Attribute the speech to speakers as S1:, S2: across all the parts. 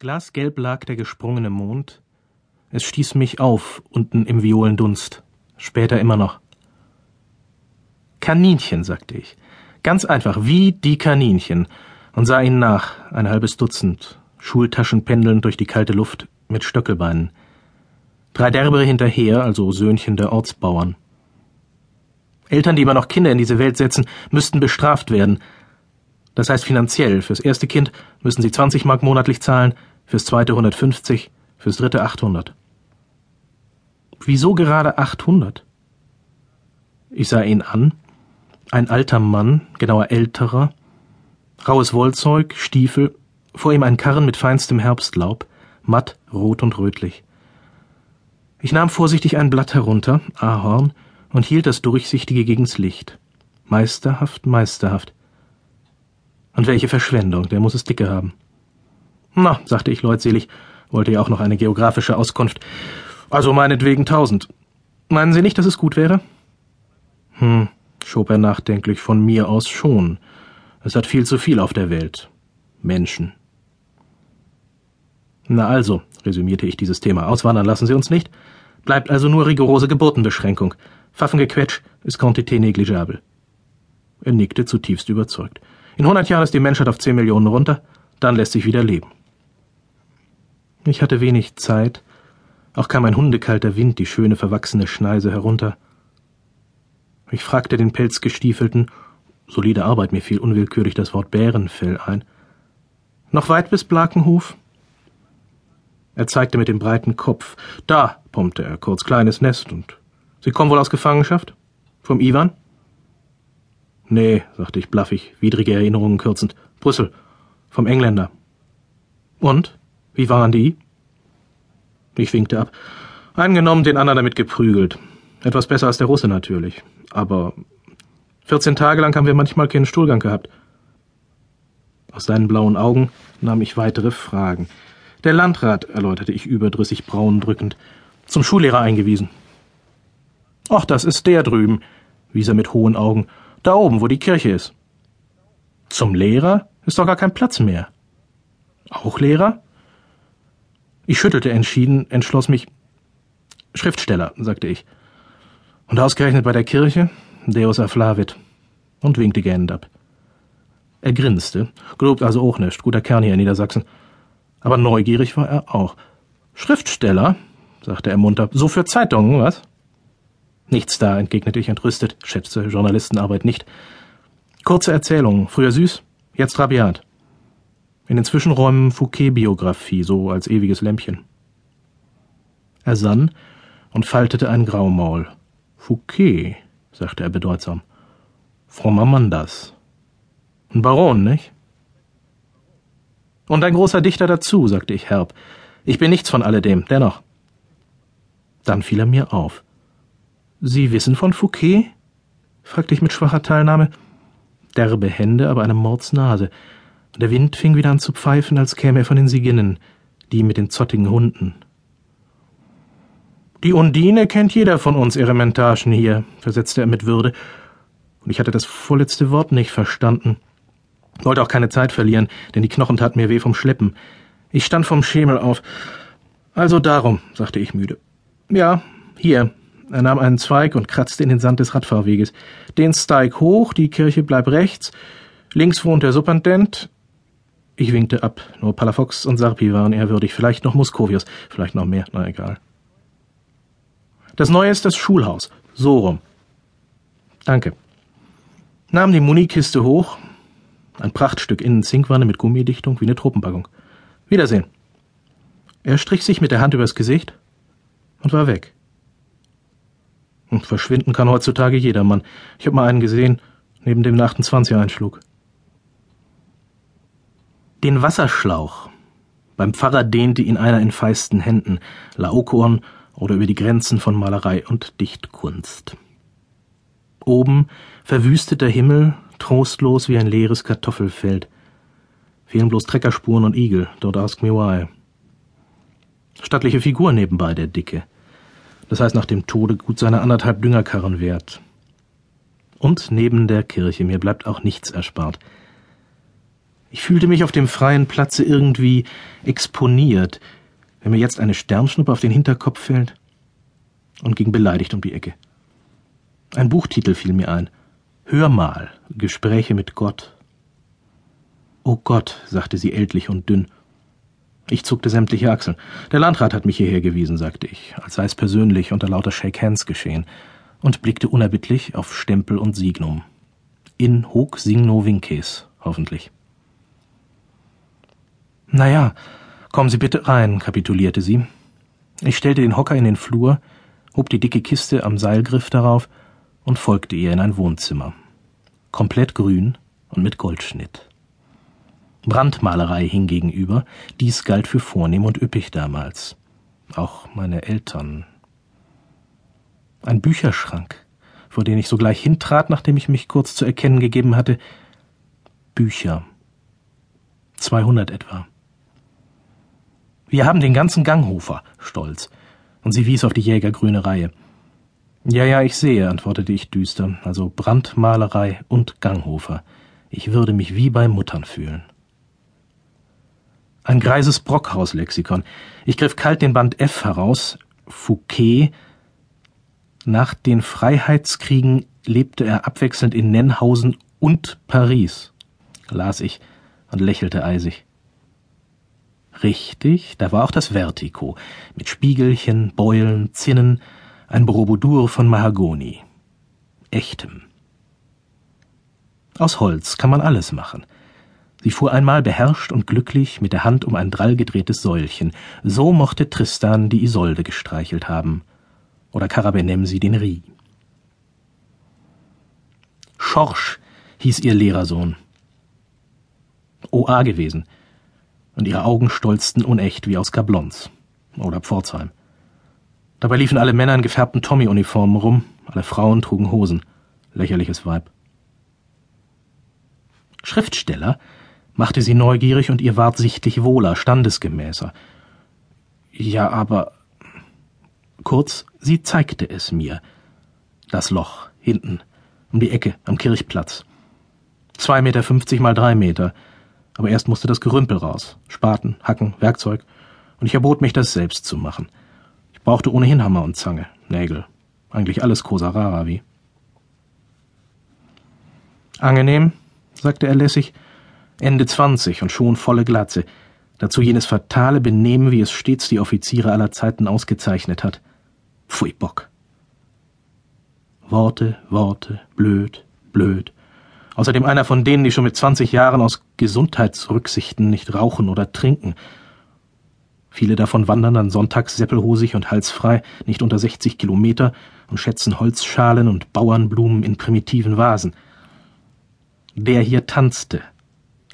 S1: Glasgelb lag der gesprungene Mond. Es stieß mich auf, unten im Violendunst. Später immer noch. Kaninchen, sagte ich. Ganz einfach, wie die Kaninchen. Und sah ihnen nach, ein halbes Dutzend, Schultaschen pendelnd durch die kalte Luft mit Stöckelbeinen. Drei Derbere hinterher, also Söhnchen der Ortsbauern. Eltern, die immer noch Kinder in diese Welt setzen, müssten bestraft werden. Das heißt finanziell. Fürs erste Kind müssen sie 20 Mark monatlich zahlen, fürs zweite 150, fürs dritte 800. Wieso gerade 800? Ich sah ihn an. Ein alter Mann, genauer älterer. Raues Wollzeug, Stiefel, vor ihm ein Karren mit feinstem Herbstlaub, matt, rot und rötlich. Ich nahm vorsichtig ein Blatt herunter, Ahorn, und hielt das Durchsichtige gegens Licht. Meisterhaft, meisterhaft. Und welche Verschwendung, der muss es dicke haben. Na, sagte ich leutselig, wollte ja auch noch eine geografische Auskunft. Also meinetwegen tausend. Meinen Sie nicht, dass es gut wäre? Hm, schob er nachdenklich, von mir aus schon. Es hat viel zu viel auf der Welt. Menschen. Na also, resümierte ich dieses Thema, auswandern lassen Sie uns nicht. Bleibt also nur rigorose Geburtenbeschränkung. Pfaffengequetsch ist quantité négligeable. Er nickte zutiefst überzeugt. In hundert Jahren ist die Menschheit auf zehn Millionen runter, dann lässt sich wieder leben. Ich hatte wenig Zeit, auch kam ein hundekalter Wind die schöne verwachsene Schneise herunter. Ich fragte den Pelzgestiefelten, solide Arbeit, mir fiel unwillkürlich das Wort Bärenfell ein. Noch weit bis Blakenhof? Er zeigte mit dem breiten Kopf. Da, pumpte er, kurz kleines Nest und. Sie kommen wohl aus Gefangenschaft? Vom Iwan? Nee, sagte ich blaffig, widrige Erinnerungen kürzend. Brüssel. Vom Engländer. Und? Wie waren die? Ich winkte ab. Eingenommen, den anderen damit geprügelt. Etwas besser als der Russe natürlich. Aber vierzehn Tage lang haben wir manchmal keinen Stuhlgang gehabt. Aus seinen blauen Augen nahm ich weitere Fragen. Der Landrat, erläuterte ich überdrüssig braun drückend, zum Schullehrer eingewiesen. Ach, das ist der drüben, wies er mit hohen Augen. Da oben, wo die Kirche ist. Zum Lehrer ist doch gar kein Platz mehr. Auch Lehrer? Ich schüttelte entschieden, entschloss mich. Schriftsteller, sagte ich. Und ausgerechnet bei der Kirche? Deus afflavit. Und winkte gähnend ab. Er grinste, gelobt also auch nicht, guter Kern hier in Niedersachsen. Aber neugierig war er auch. Schriftsteller, sagte er munter, so für Zeitungen, was? Nichts da, entgegnete ich entrüstet, schätzte Journalistenarbeit nicht. Kurze Erzählungen, früher süß, jetzt rabiat. In den Zwischenräumen Fouquet-Biografie, so als ewiges Lämpchen. Er sann und faltete ein Graumaul. Fouquet, sagte er bedeutsam. Frommer Mann das. Ein Baron, nicht? Und ein großer Dichter dazu, sagte ich herb. Ich bin nichts von alledem, dennoch. Dann fiel er mir auf. Sie wissen von Fouquet? fragte ich mit schwacher Teilnahme. Derbe Hände, aber eine Mordsnase. Der Wind fing wieder an zu pfeifen, als käme er von den Siginnen, die mit den zottigen Hunden. Die Undine kennt jeder von uns Erementagen hier, versetzte er mit Würde, und ich hatte das vorletzte Wort nicht verstanden. Wollte auch keine Zeit verlieren, denn die Knochen taten mir weh vom Schleppen. Ich stand vom Schemel auf. Also darum, sagte ich müde. Ja, hier. Er nahm einen Zweig und kratzte in den Sand des Radfahrweges. Den Steig hoch, die Kirche bleibt rechts. Links wohnt der Superintendent, ich winkte ab. Nur Palafox und Sarpi waren ehrwürdig. Vielleicht noch Muskovius. Vielleicht noch mehr. Na egal. Das Neue ist das Schulhaus. So rum. Danke. Nahm die Munikiste hoch. Ein Prachtstück innen Zinkwanne mit Gummidichtung wie eine Truppenpackung. Wiedersehen. Er strich sich mit der Hand übers Gesicht und war weg. Und verschwinden kann heutzutage jedermann. Ich hab mal einen gesehen, neben dem 28 einschlug. Den Wasserschlauch. Beim Pfarrer dehnte ihn einer in feisten Händen, Laokoon oder über die Grenzen von Malerei und Dichtkunst. Oben verwüsteter Himmel, trostlos wie ein leeres Kartoffelfeld. Fehlen bloß Treckerspuren und Igel, dort ask me why. Stattliche Figur nebenbei, der Dicke. Das heißt nach dem Tode gut seine anderthalb Düngerkarren wert. Und neben der Kirche, mir bleibt auch nichts erspart. Ich fühlte mich auf dem freien Platze irgendwie exponiert, wenn mir jetzt eine Sternschnuppe auf den Hinterkopf fällt, und ging beleidigt um die Ecke. Ein Buchtitel fiel mir ein. Hör mal, Gespräche mit Gott. Oh Gott, sagte sie ältlich und dünn. Ich zuckte sämtliche Achseln. Der Landrat hat mich hierher gewiesen, sagte ich, als sei es persönlich unter lauter Shake Hands geschehen, und blickte unerbittlich auf Stempel und Signum. In hoc signo vinces, hoffentlich. Na ja, kommen Sie bitte rein, kapitulierte sie. Ich stellte den Hocker in den Flur, hob die dicke Kiste am Seilgriff darauf und folgte ihr in ein Wohnzimmer. Komplett grün und mit Goldschnitt. Brandmalerei hing gegenüber, dies galt für vornehm und üppig damals. Auch meine Eltern. Ein Bücherschrank, vor den ich sogleich hintrat, nachdem ich mich kurz zu erkennen gegeben hatte. Bücher. Zweihundert etwa. Wir haben den ganzen Ganghofer, stolz. Und sie wies auf die jägergrüne Reihe. Ja, ja, ich sehe, antwortete ich düster, also Brandmalerei und Ganghofer. Ich würde mich wie bei Muttern fühlen. Ein greises Brockhaus-Lexikon. Ich griff kalt den Band F heraus. Fouquet. Nach den Freiheitskriegen lebte er abwechselnd in Nennhausen und Paris, las ich und lächelte eisig. Richtig, da war auch das Vertigo, mit Spiegelchen, Beulen, Zinnen, ein Borobudur von Mahagoni. Echtem. Aus Holz kann man alles machen. Sie fuhr einmal beherrscht und glücklich mit der Hand um ein drall gedrehtes Säulchen. So mochte Tristan die Isolde gestreichelt haben. Oder Karabenemsi den Rie. Schorsch hieß ihr Lehrersohn. OA gewesen – und ihre Augen stolzten unecht wie aus Gablons oder Pforzheim. Dabei liefen alle Männer in gefärbten Tommy-Uniformen rum, alle Frauen trugen Hosen. Lächerliches Weib. Schriftsteller machte sie neugierig und ihr ward sichtlich wohler, standesgemäßer. Ja, aber. Kurz, sie zeigte es mir. Das Loch, hinten, um die Ecke, am Kirchplatz. Zwei Meter fünfzig mal drei Meter, aber erst musste das Gerümpel raus. Spaten, Hacken, Werkzeug. Und ich erbot mich, das selbst zu machen. Ich brauchte ohnehin Hammer und Zange, Nägel. Eigentlich alles Cosa Rara wie. Angenehm, sagte er lässig. Ende zwanzig und schon volle Glatze. Dazu jenes fatale Benehmen, wie es stets die Offiziere aller Zeiten ausgezeichnet hat. Pfui Bock. Worte, Worte, blöd, blöd. Außerdem einer von denen, die schon mit 20 Jahren aus Gesundheitsrücksichten nicht rauchen oder trinken. Viele davon wandern dann sonntags seppelhosig und halsfrei nicht unter 60 Kilometer und schätzen Holzschalen und Bauernblumen in primitiven Vasen. Der hier tanzte,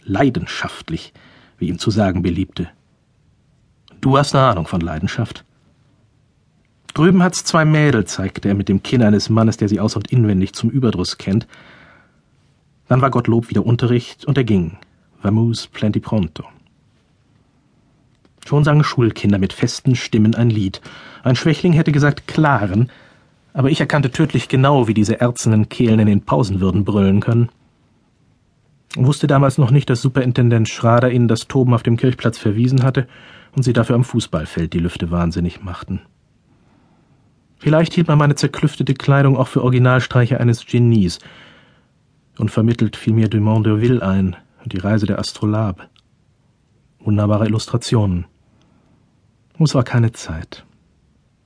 S1: leidenschaftlich, wie ihm zu sagen beliebte. Du hast eine Ahnung von Leidenschaft. Drüben hat's zwei Mädel, zeigte er mit dem Kinn eines Mannes, der sie aus- und inwendig zum Überdruss kennt, dann war Gottlob wieder Unterricht und er ging. Vamos plenty pronto. Schon sangen Schulkinder mit festen Stimmen ein Lied. Ein Schwächling hätte gesagt klaren, aber ich erkannte tödlich genau, wie diese erzenden Kehlen in den Pausen würden brüllen können. Wusste damals noch nicht, dass Superintendent Schrader ihnen das Toben auf dem Kirchplatz verwiesen hatte und sie dafür am Fußballfeld die Lüfte wahnsinnig machten. Vielleicht hielt man meine zerklüftete Kleidung auch für Originalstreiche eines Genies, und vermittelt fiel mir Dumont d'Urville ein und die Reise der Astrolabe. Wunderbare Illustrationen. Es war keine Zeit.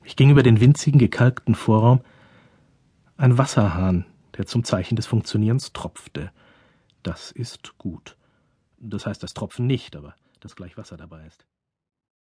S1: Ich ging über den winzigen, gekalkten Vorraum. Ein Wasserhahn, der zum Zeichen des Funktionierens tropfte. Das ist gut. Das heißt das Tropfen nicht, aber dass gleich Wasser dabei ist.